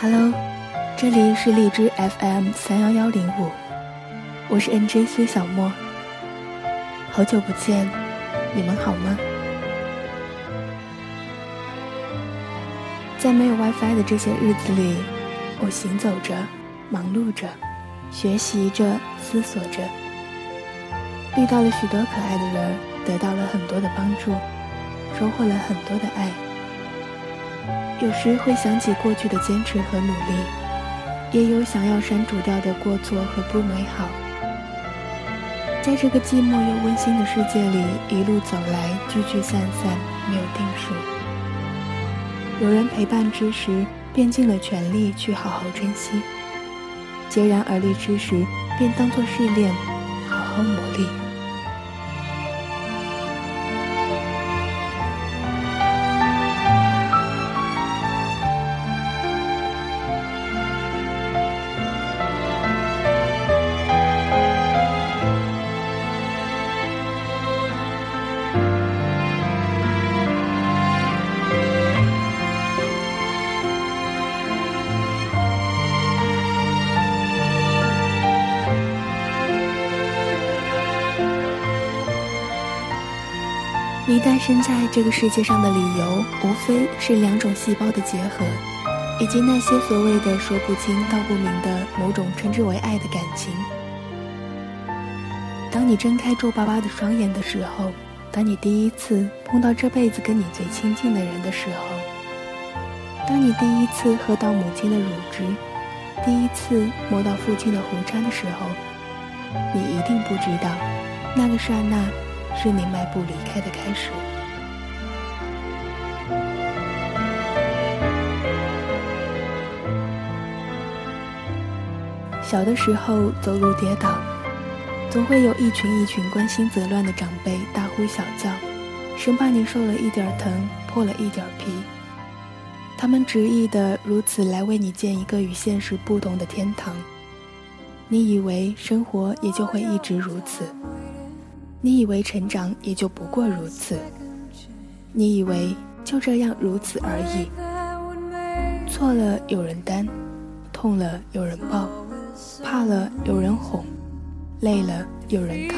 Hello，这里是荔枝 FM 三幺幺零五，我是 NJ 苏小莫。好久不见，你们好吗？在没有 WiFi 的这些日子里，我行走着，忙碌着，学习着，思索着，遇到了许多可爱的人，得到了很多的帮助，收获了很多的爱。有时会想起过去的坚持和努力，也有想要删除掉的过错和不美好。在这个寂寞又温馨的世界里，一路走来，聚聚散散，没有定数。有人陪伴之时，便尽了全力去好好珍惜；孑然而立之时，便当作试炼，好好磨砺。你诞生在这个世界上的理由，无非是两种细胞的结合，以及那些所谓的说不清道不明的某种称之为爱的感情。当你睁开皱巴巴的双眼的时候，当你第一次碰到这辈子跟你最亲近的人的时候，当你第一次喝到母亲的乳汁，第一次摸到父亲的胡渣的时候，你一定不知道，那个刹那。是你迈步离开的开始。小的时候走路跌倒，总会有一群一群关心则乱的长辈大呼小叫，生怕你受了一点疼、破了一点皮。他们执意的如此来为你建一个与现实不同的天堂。你以为生活也就会一直如此。你以为成长也就不过如此，你以为就这样如此而已。错了有人担，痛了有人抱，怕了有人哄，累了有人靠，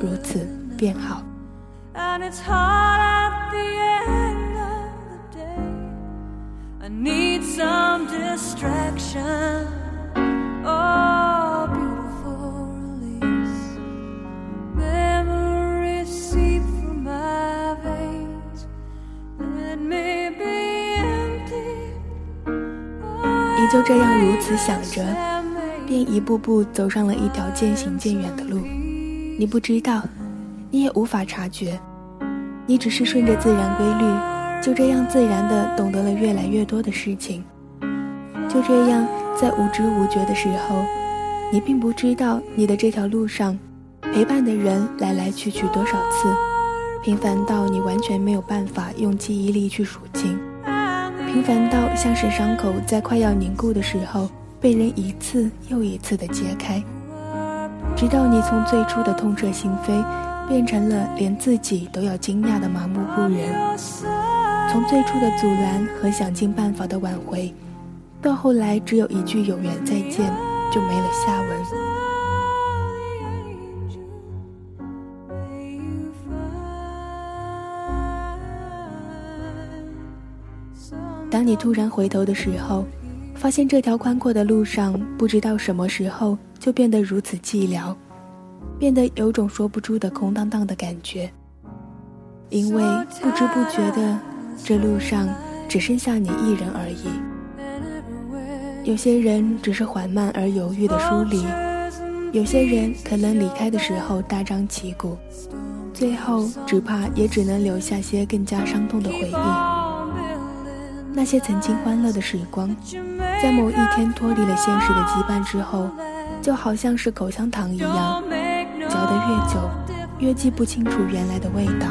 如此便好。就这样如此想着，便一步步走上了一条渐行渐远的路。你不知道，你也无法察觉，你只是顺着自然规律，就这样自然的懂得了越来越多的事情。就这样，在无知无觉的时候，你并不知道你的这条路上，陪伴的人来来去去多少次，平凡到你完全没有办法用记忆力去数清。平凡到像是伤口在快要凝固的时候，被人一次又一次的揭开，直到你从最初的痛彻心扉，变成了连自己都要惊讶的麻木不仁；从最初的阻拦和想尽办法的挽回，到后来只有一句有缘再见，就没了下文。当你突然回头的时候，发现这条宽阔的路上，不知道什么时候就变得如此寂寥，变得有种说不出的空荡荡的感觉。因为不知不觉的，这路上只剩下你一人而已。有些人只是缓慢而犹豫的疏离，有些人可能离开的时候大张旗鼓，最后只怕也只能留下些更加伤痛的回忆。那些曾经欢乐的时光，在某一天脱离了现实的羁绊之后，就好像是口香糖一样，嚼得越久，越记不清楚原来的味道。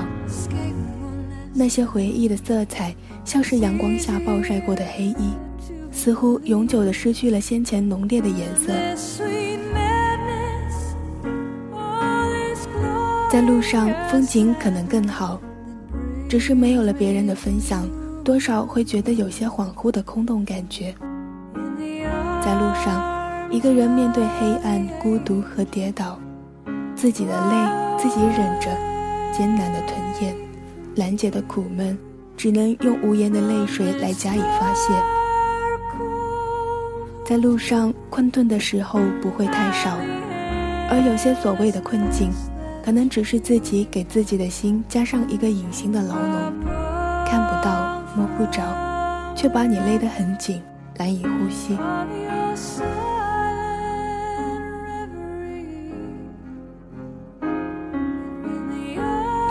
那些回忆的色彩，像是阳光下暴晒过的黑衣，似乎永久的失去了先前浓烈的颜色。在路上，风景可能更好，只是没有了别人的分享。多少会觉得有些恍惚的空洞感觉。在路上，一个人面对黑暗、孤独和跌倒，自己的泪自己忍着，艰难的吞咽，难解的苦闷，只能用无言的泪水来加以发泄。在路上困顿的时候不会太少，而有些所谓的困境，可能只是自己给自己的心加上一个隐形的牢笼，看不到摸不着，却把你勒得很紧，难以呼吸。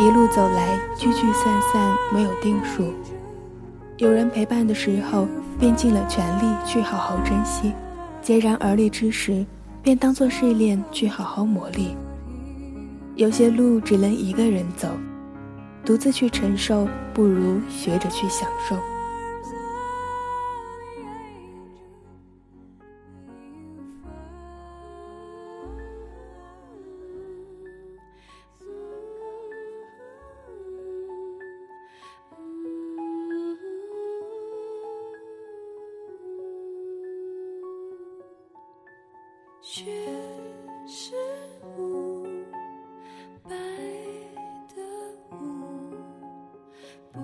一路走来，聚聚散散，没有定数。有人陪伴的时候。便尽了全力去好好珍惜，孑然而立之时，便当作试炼去好好磨砺。有些路只能一个人走，独自去承受，不如学着去享受。不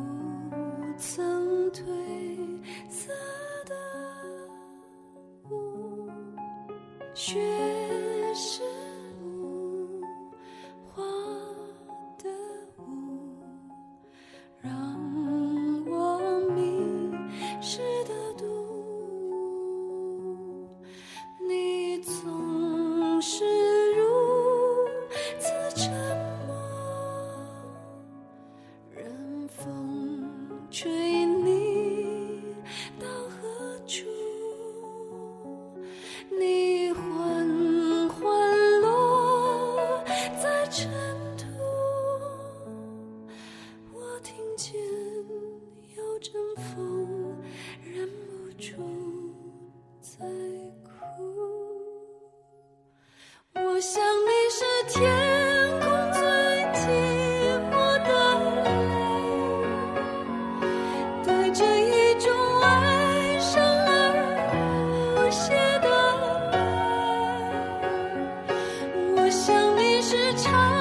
曾褪色的舞靴想你是天空最寂寞的泪，带着一种哀伤而无邪的美。我想你是长。